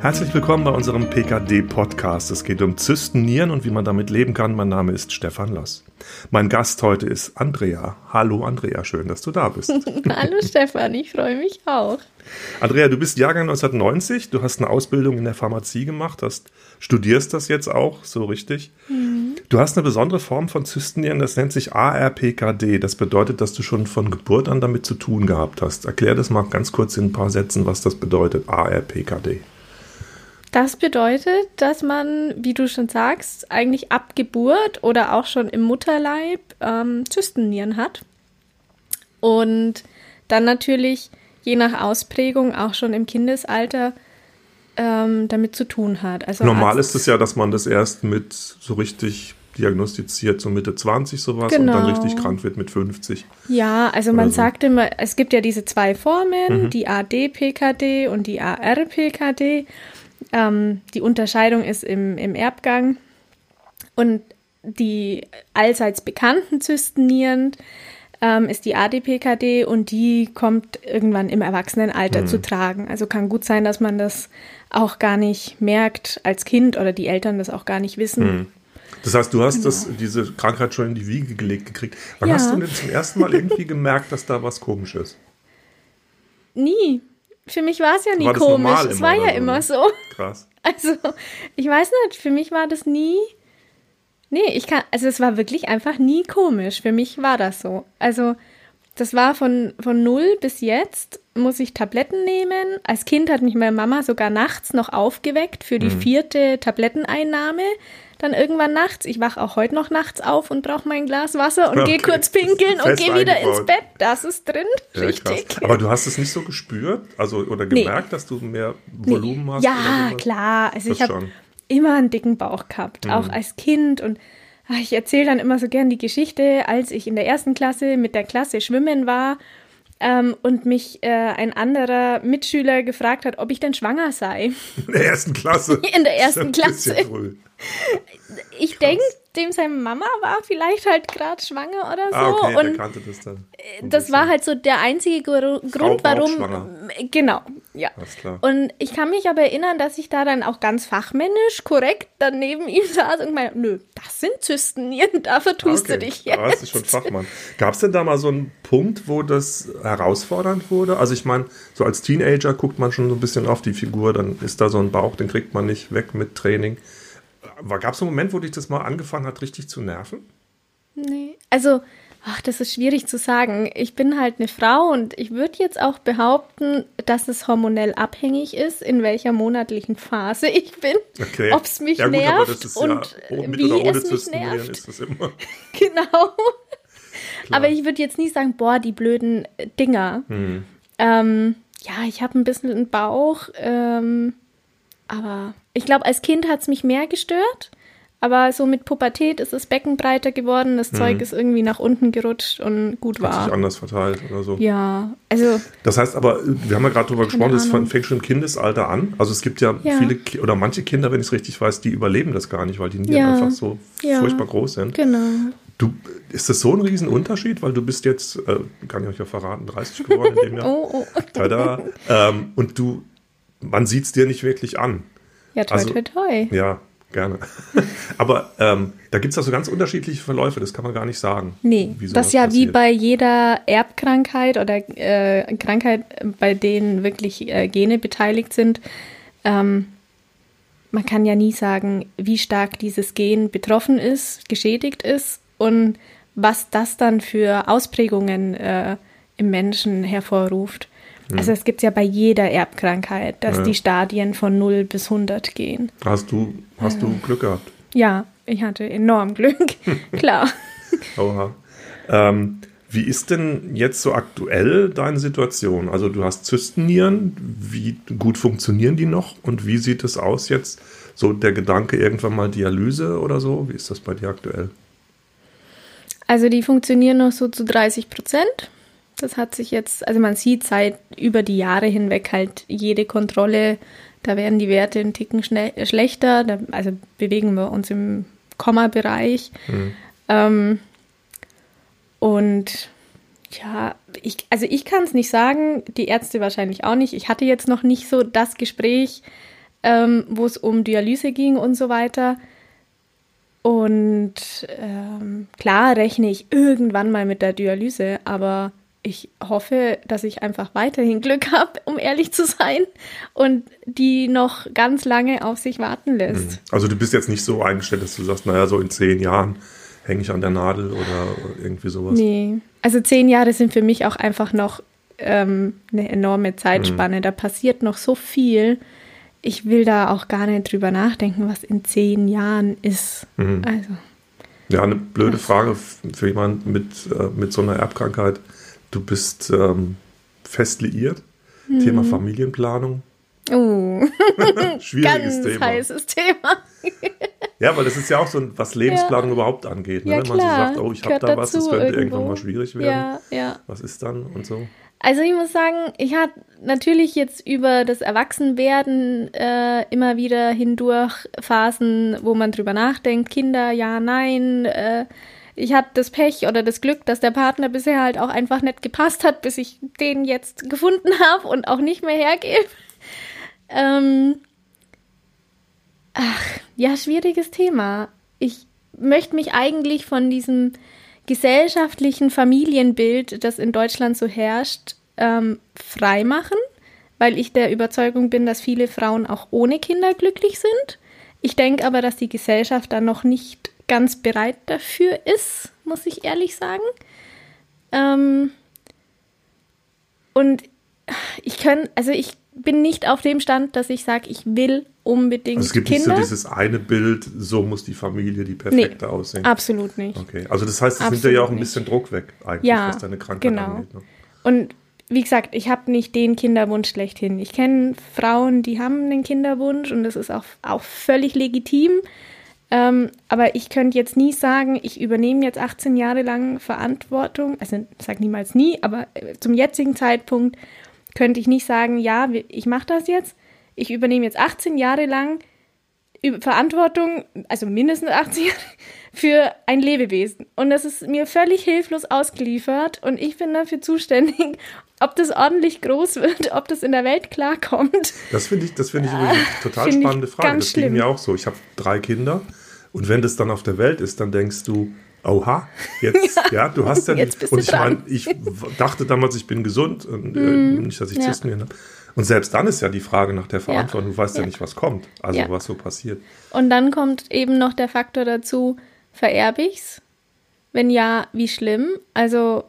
Herzlich willkommen bei unserem PKD-Podcast. Es geht um Zysten, Nieren und wie man damit leben kann. Mein Name ist Stefan Loss. Mein Gast heute ist Andrea. Hallo Andrea, schön, dass du da bist. Hallo Stefan, ich freue mich auch. Andrea, du bist Jahrgang 1990, du hast eine Ausbildung in der Pharmazie gemacht, hast, studierst das jetzt auch, so richtig. Mhm. Du hast eine besondere Form von Zystennieren, das nennt sich ARPKD. Das bedeutet, dass du schon von Geburt an damit zu tun gehabt hast. Erklär das mal ganz kurz in ein paar Sätzen, was das bedeutet, ARPKD. Das bedeutet, dass man, wie du schon sagst, eigentlich ab Geburt oder auch schon im Mutterleib ähm, Zystennieren hat. Und dann natürlich je nach Ausprägung auch schon im Kindesalter ähm, damit zu tun hat. Also Normal Arzt ist es ja, dass man das erst mit so richtig diagnostiziert, so Mitte 20 sowas genau. und dann genau. richtig krank wird mit 50. Ja, also man so. sagt immer, es gibt ja diese zwei Formen, mhm. die AD-PKD und die AR-PKD. Ähm, die Unterscheidung ist im, im Erbgang und die allseits bekannten Zystennieren ähm, ist die ADPKD und die kommt irgendwann im Erwachsenenalter mhm. zu tragen. Also kann gut sein, dass man das auch gar nicht merkt als Kind oder die Eltern das auch gar nicht wissen. Mhm. Das heißt, du hast genau. das, diese Krankheit schon in die Wiege gelegt gekriegt. Wann ja. hast du denn zum ersten Mal irgendwie gemerkt, dass da was komisch ist? Nie. Für mich war es ja nie war komisch. Es war ja so, immer so. Krass. Also, ich weiß nicht, für mich war das nie. Nee, ich kann, also es war wirklich einfach nie komisch. Für mich war das so. Also, das war von, von null bis jetzt, muss ich Tabletten nehmen. Als Kind hat mich meine Mama sogar nachts noch aufgeweckt für die mhm. vierte Tabletteneinnahme dann irgendwann nachts. Ich wache auch heute noch nachts auf und brauche mein Glas Wasser und okay. gehe kurz pinkeln und gehe wieder ins Bett. Das ist drin. Ja, Richtig. Krass. Aber du hast es nicht so gespürt, also oder gemerkt, nee. dass du mehr Volumen nee. hast? Ja, klar. Also das ich habe immer einen dicken Bauch gehabt, mhm. auch als Kind und ach, ich erzähle dann immer so gern die Geschichte, als ich in der ersten Klasse mit der Klasse schwimmen war ähm, und mich äh, ein anderer Mitschüler gefragt hat, ob ich denn schwanger sei. In der ersten Klasse. In der ersten Klasse. Ich denke, dem seine Mama war vielleicht halt gerade schwanger oder so. Ah, okay, und kannte das dann. Das war halt so der einzige Grund, warum. Genau, ja. Und ich kann mich aber erinnern, dass ich da dann auch ganz fachmännisch korrekt daneben ihm saß und meinte, nö, das sind Zystennieren, da vertust okay. du dich jetzt. Da warst du schon Fachmann. Gab es denn da mal so einen Punkt, wo das herausfordernd wurde? Also ich meine, so als Teenager guckt man schon so ein bisschen auf die Figur, dann ist da so ein Bauch, den kriegt man nicht weg mit Training. Gab es einen Moment, wo dich das mal angefangen hat, richtig zu nerven? Nee. Also, ach, das ist schwierig zu sagen. Ich bin halt eine Frau und ich würde jetzt auch behaupten, dass es hormonell abhängig ist, in welcher monatlichen Phase ich bin. Okay. Ob es mich ja, gut, nervt und ja, wie es mich nervt. Ist das immer. genau. aber ich würde jetzt nie sagen, boah, die blöden Dinger. Hm. Ähm, ja, ich habe ein bisschen einen Bauch. Ähm, aber ich glaube, als Kind hat es mich mehr gestört. Aber so mit Pubertät ist das Becken breiter geworden, das mhm. Zeug ist irgendwie nach unten gerutscht und gut war. Hat sich anders verteilt oder so. Ja, also. Das heißt aber, wir haben ja gerade darüber gesprochen, das fängt schon im Kindesalter an. Also es gibt ja, ja. viele oder manche Kinder, wenn ich es richtig weiß, die überleben das gar nicht, weil die Nieren ja. einfach so ja. furchtbar groß sind. Genau. Du, ist das so ein Riesenunterschied, weil du bist jetzt, äh, kann ich euch ja verraten, 30 geworden in dem Jahr. oh, oh. Tada. Ähm, und du, man sieht es dir nicht wirklich an. Ja, toi, also, toi, toi. Ja, gerne. Aber ähm, da gibt es also ganz unterschiedliche Verläufe, das kann man gar nicht sagen. Nee, das ist ja passiert. wie bei jeder Erbkrankheit oder äh, Krankheit, bei denen wirklich äh, Gene beteiligt sind. Ähm, man kann ja nie sagen, wie stark dieses Gen betroffen ist, geschädigt ist und was das dann für Ausprägungen äh, im Menschen hervorruft. Also es gibt ja bei jeder Erbkrankheit, dass ja. die Stadien von 0 bis 100 gehen. Hast du, hast du Glück gehabt? Ja, ich hatte enorm Glück, klar. Oha. Ähm, wie ist denn jetzt so aktuell deine Situation? Also du hast Zystennieren, wie gut funktionieren die noch und wie sieht es aus jetzt? So der Gedanke irgendwann mal Dialyse oder so, wie ist das bei dir aktuell? Also die funktionieren noch so zu 30 Prozent. Das hat sich jetzt, also man sieht seit über die Jahre hinweg halt jede Kontrolle, da werden die Werte einen Ticken schlechter, da, also bewegen wir uns im Komma-Bereich. Mhm. Ähm, und ja, ich, also ich kann es nicht sagen, die Ärzte wahrscheinlich auch nicht. Ich hatte jetzt noch nicht so das Gespräch, ähm, wo es um Dialyse ging und so weiter. Und ähm, klar rechne ich irgendwann mal mit der Dialyse, aber ich hoffe, dass ich einfach weiterhin Glück habe, um ehrlich zu sein, und die noch ganz lange auf sich warten lässt. Mhm. Also du bist jetzt nicht so eingestellt, dass du sagst, naja, so in zehn Jahren hänge ich an der Nadel oder irgendwie sowas. Nee, also zehn Jahre sind für mich auch einfach noch ähm, eine enorme Zeitspanne. Mhm. Da passiert noch so viel. Ich will da auch gar nicht drüber nachdenken, was in zehn Jahren ist. Mhm. Also. Ja, eine blöde? Frage für jemanden mit, äh, mit so einer Erbkrankheit. Du bist ähm, fest liiert. Mhm. Thema Familienplanung. Oh, schwieriges Ganz Thema. heißes Thema. ja, weil das ist ja auch so, was Lebensplanung ja. überhaupt angeht. Ne? Ja, Wenn man so sagt, oh, ich habe da was, das könnte irgendwo. irgendwann mal schwierig werden. Ja, ja. Was ist dann und so? Also ich muss sagen, ich habe natürlich jetzt über das Erwachsenwerden äh, immer wieder hindurch Phasen, wo man drüber nachdenkt, Kinder, ja, nein. Äh, ich hatte das Pech oder das Glück, dass der Partner bisher halt auch einfach nicht gepasst hat, bis ich den jetzt gefunden habe und auch nicht mehr hergebe. Ähm, ach, ja, schwieriges Thema. Ich möchte mich eigentlich von diesem gesellschaftlichen Familienbild, das in Deutschland so herrscht, ähm, freimachen, weil ich der Überzeugung bin, dass viele Frauen auch ohne Kinder glücklich sind. Ich denke aber, dass die Gesellschaft da noch nicht ganz bereit dafür ist, muss ich ehrlich sagen. Ähm, und ich kann, also ich bin nicht auf dem Stand, dass ich sage, ich will unbedingt also es gibt Kinder. nicht so dieses eine Bild, so muss die Familie die perfekte nee, aussehen. Absolut nicht. Okay, also das heißt, es nimmt ja auch ein bisschen Druck weg, eigentlich, ja, was deine Krankheit genau. angeht. Ne? Und wie gesagt, ich habe nicht den Kinderwunsch schlechthin. Ich kenne Frauen, die haben einen Kinderwunsch und das ist auch, auch völlig legitim. Ähm, aber ich könnte jetzt nie sagen, ich übernehme jetzt 18 Jahre lang Verantwortung. Also ich sage niemals nie, aber äh, zum jetzigen Zeitpunkt könnte ich nicht sagen, ja, ich mache das jetzt. Ich übernehme jetzt 18 Jahre lang Verantwortung, also mindestens 18 Jahre, für ein Lebewesen. Und das ist mir völlig hilflos ausgeliefert und ich bin dafür zuständig, ob das ordentlich groß wird, ob das in der Welt klarkommt. Das finde ich, das finde ich eine total spannende Frage. Das ging mir auch so. Ich habe drei Kinder und wenn das dann auf der Welt ist, dann denkst du, Oha, jetzt, ja, ja du hast ja nicht. Und ich meine, ich dachte damals, ich bin gesund und äh, mm, nicht, dass ich ja. Zysten habe. Und selbst dann ist ja die Frage nach der Verantwortung. Ja. Du weißt ja. ja. nicht, was kommt, also was so passiert. Und dann kommt eben noch der Faktor dazu, vererbe ich's? Wenn ja, wie schlimm? Also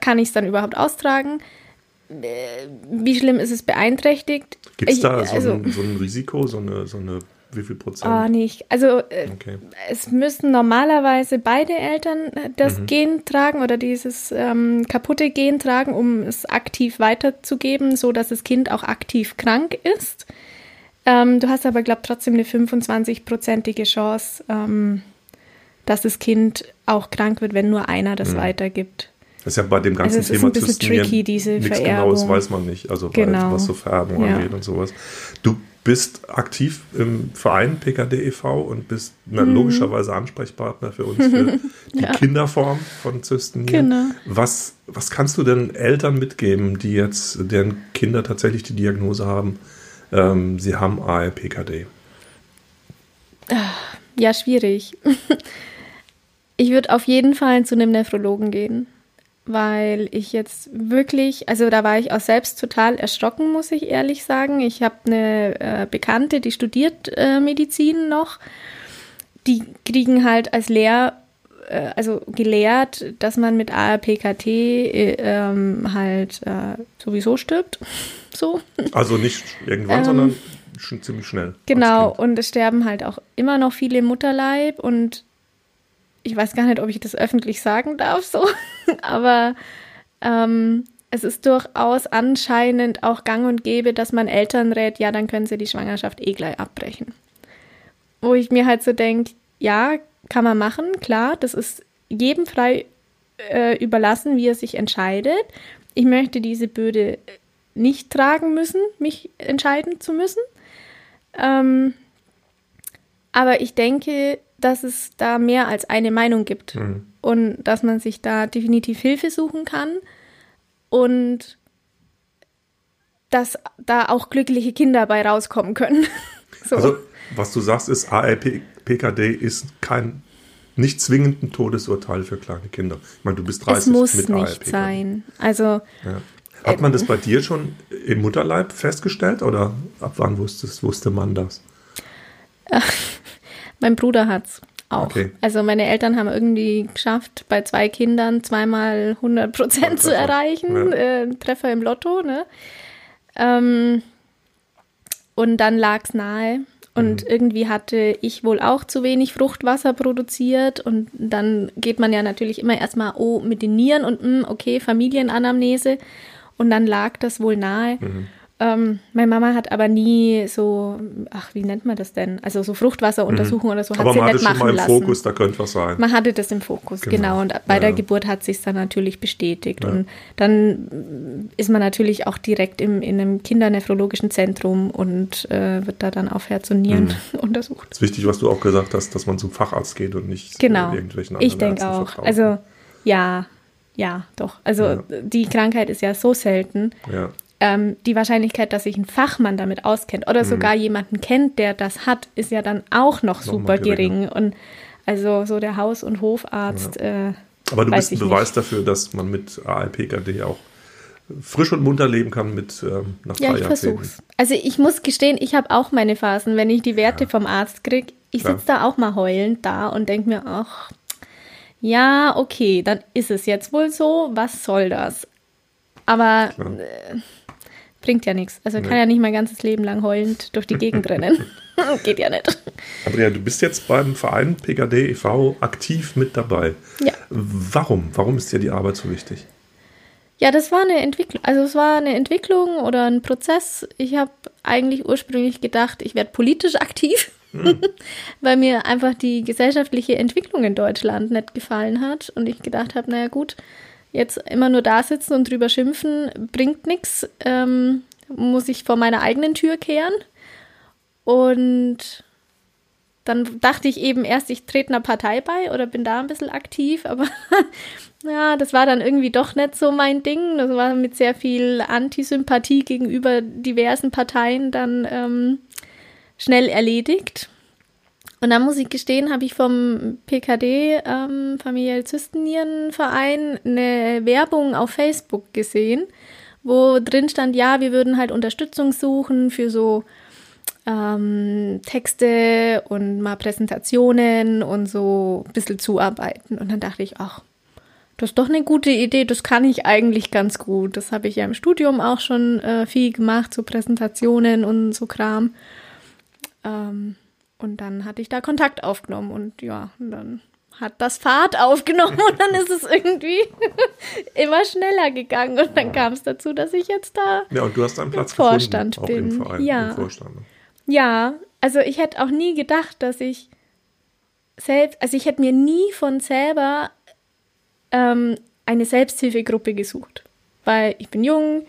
kann ich es dann überhaupt austragen? Äh, wie schlimm ist es beeinträchtigt? Gibt es da so, also, ein, so, ein, Risiko, so eine, so eine wie viel Prozent? Oh, nicht. Also äh, okay. es müssen normalerweise beide Eltern äh, das mhm. Gen tragen oder dieses ähm, kaputte Gen tragen, um es aktiv weiterzugeben, so dass das Kind auch aktiv krank ist. Ähm, du hast aber, glaube ich, trotzdem eine 25-prozentige Chance, ähm, dass das Kind auch krank wird, wenn nur einer das mhm. weitergibt. Das ist ja bei dem ganzen also Thema ist ein tricky, diese nichts Vererbung. Genaues weiß man nicht, also genau. was so Vererbung ja. angeht und sowas. Du bist aktiv im Verein PKD e.V. und bist na, mhm. logischerweise Ansprechpartner für uns für die ja. Kinderform von Zystenien. Genau. Was, was kannst du denn Eltern mitgeben, die jetzt, deren Kinder tatsächlich die Diagnose haben, ähm, sie haben ALPKD? Ja, schwierig. Ich würde auf jeden Fall zu einem Nephrologen gehen weil ich jetzt wirklich, also da war ich auch selbst total erschrocken, muss ich ehrlich sagen. Ich habe eine äh, Bekannte, die studiert äh, Medizin noch. Die kriegen halt als Lehr, äh, also gelehrt, dass man mit ARPKT äh, ähm, halt äh, sowieso stirbt. so. Also nicht irgendwann, ähm, sondern schon ziemlich schnell. Genau, und es sterben halt auch immer noch viele im Mutterleib und ich weiß gar nicht, ob ich das öffentlich sagen darf, so, aber ähm, es ist durchaus anscheinend auch gang und gäbe, dass man Eltern rät, ja, dann können sie die Schwangerschaft eh gleich abbrechen. Wo ich mir halt so denke, ja, kann man machen, klar, das ist jedem frei äh, überlassen, wie er sich entscheidet. Ich möchte diese Bürde nicht tragen müssen, mich entscheiden zu müssen. Ähm, aber ich denke, dass es da mehr als eine Meinung gibt mhm. und dass man sich da definitiv Hilfe suchen kann und dass da auch glückliche Kinder bei rauskommen können. so. Also, was du sagst, ist, ARPKD ist kein nicht zwingend ein Todesurteil für kleine Kinder. Ich meine, du bist 30 Es muss mit nicht ARPKD. sein. Also. Ja. Hat man das bei dir schon im Mutterleib festgestellt oder ab wann wusstest, wusste man das? mein Bruder hat es auch. Okay. Also meine Eltern haben irgendwie geschafft, bei zwei Kindern zweimal 100 Prozent zu erreichen. Ja. Äh, Treffer im Lotto, ne? Ähm, und dann lag es nahe. Und mhm. irgendwie hatte ich wohl auch zu wenig Fruchtwasser produziert. Und dann geht man ja natürlich immer erstmal, oh, mit den Nieren und mh, hm, okay, Familienanamnese. Und dann lag das wohl nahe. Mhm. Ähm, meine Mama hat aber nie so, ach, wie nennt man das denn? Also so Fruchtwasseruntersuchungen mhm. oder so hat aber sie nicht machen schon mal im lassen. Fokus, da könnte was sein. Man hatte das im Fokus, genau. genau. Und bei ja. der Geburt hat sich dann natürlich bestätigt. Ja. Und dann ist man natürlich auch direkt im, in einem kindernephrologischen Zentrum und äh, wird da dann auf Herz und Nieren mhm. untersucht. Das ist wichtig, was du auch gesagt hast, dass man zum Facharzt geht und nicht genau. irgendwelchen anderen Ich denke auch. Vertrauen. Also ja, ja, doch. Also die Krankheit ist ja so selten. Ja ähm, die Wahrscheinlichkeit, dass sich ein Fachmann damit auskennt oder mhm. sogar jemanden kennt, der das hat, ist ja dann auch noch, noch super gering. Und also so der Haus- und Hofarzt. Ja. Äh, Aber du bist ein Beweis nicht. dafür, dass man mit ALPKD auch frisch und munter leben kann mit ähm, nach ja, ich versuch's. Also ich muss gestehen, ich habe auch meine Phasen, wenn ich die Werte ja. vom Arzt kriege. Ich sitze da auch mal heulend da und denke mir, ach, ja, okay, dann ist es jetzt wohl so, was soll das? Aber äh, Bringt ja nichts. Also nee. kann ja nicht mein ganzes Leben lang heulend durch die Gegend rennen. Geht ja nicht. Andrea, du bist jetzt beim Verein PKD e.V. aktiv mit dabei. Ja. Warum? Warum ist dir die Arbeit so wichtig? Ja, das war eine Entwicklung. Also es war eine Entwicklung oder ein Prozess. Ich habe eigentlich ursprünglich gedacht, ich werde politisch aktiv, hm. weil mir einfach die gesellschaftliche Entwicklung in Deutschland nicht gefallen hat und ich gedacht habe, naja gut, Jetzt immer nur da sitzen und drüber schimpfen bringt nichts. Ähm, muss ich vor meiner eigenen Tür kehren. Und dann dachte ich eben erst, ich trete einer Partei bei oder bin da ein bisschen aktiv, aber ja, das war dann irgendwie doch nicht so mein Ding. Das war mit sehr viel Antisympathie gegenüber diversen Parteien dann ähm, schnell erledigt. Und dann muss ich gestehen, habe ich vom PKD, ähm, Familiell Zystennierenverein, eine Werbung auf Facebook gesehen, wo drin stand, ja, wir würden halt Unterstützung suchen für so ähm, Texte und mal Präsentationen und so ein bisschen zuarbeiten. Und dann dachte ich, ach, das ist doch eine gute Idee, das kann ich eigentlich ganz gut. Das habe ich ja im Studium auch schon äh, viel gemacht, so Präsentationen und so Kram. Ähm, und dann hatte ich da Kontakt aufgenommen und ja, und dann hat das Fahrt aufgenommen und dann ist es irgendwie immer schneller gegangen und dann kam es dazu, dass ich jetzt da ja, und du hast einen Platz Vorstand gefunden, bin. Verein, ja. ja, also ich hätte auch nie gedacht, dass ich selbst, also ich hätte mir nie von selber ähm, eine Selbsthilfegruppe gesucht, weil ich bin jung,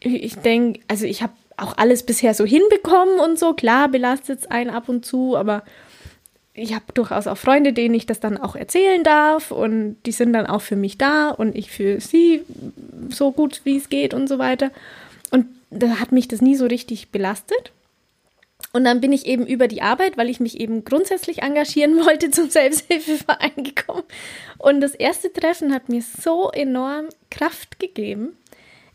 ich denke, also ich habe auch alles bisher so hinbekommen und so. Klar belastet es einen ab und zu, aber ich habe durchaus auch Freunde, denen ich das dann auch erzählen darf und die sind dann auch für mich da und ich für sie so gut wie es geht und so weiter. Und da hat mich das nie so richtig belastet. Und dann bin ich eben über die Arbeit, weil ich mich eben grundsätzlich engagieren wollte, zum Selbsthilfeverein gekommen. Und das erste Treffen hat mir so enorm Kraft gegeben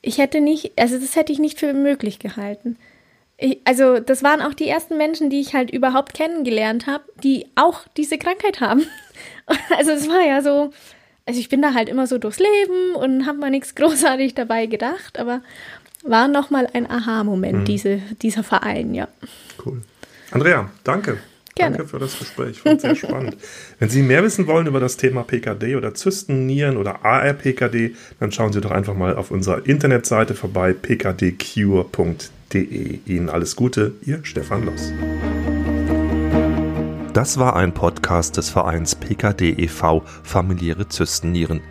ich hätte nicht, also das hätte ich nicht für möglich gehalten. Ich, also das waren auch die ersten Menschen, die ich halt überhaupt kennengelernt habe, die auch diese Krankheit haben. Also es war ja so, also ich bin da halt immer so durchs Leben und habe mal nichts großartig dabei gedacht, aber war nochmal ein Aha-Moment, mhm. diese, dieser Verein, ja. Cool. Andrea, danke. Gerne. Danke für das Gespräch, fand sehr spannend. Wenn Sie mehr wissen wollen über das Thema PKD oder Zystennieren oder ARPKD, dann schauen Sie doch einfach mal auf unserer Internetseite vorbei, pkdcure.de. Ihnen alles Gute, Ihr Stefan Loss. Das war ein Podcast des Vereins PKD e.V. Familiäre Zystennieren.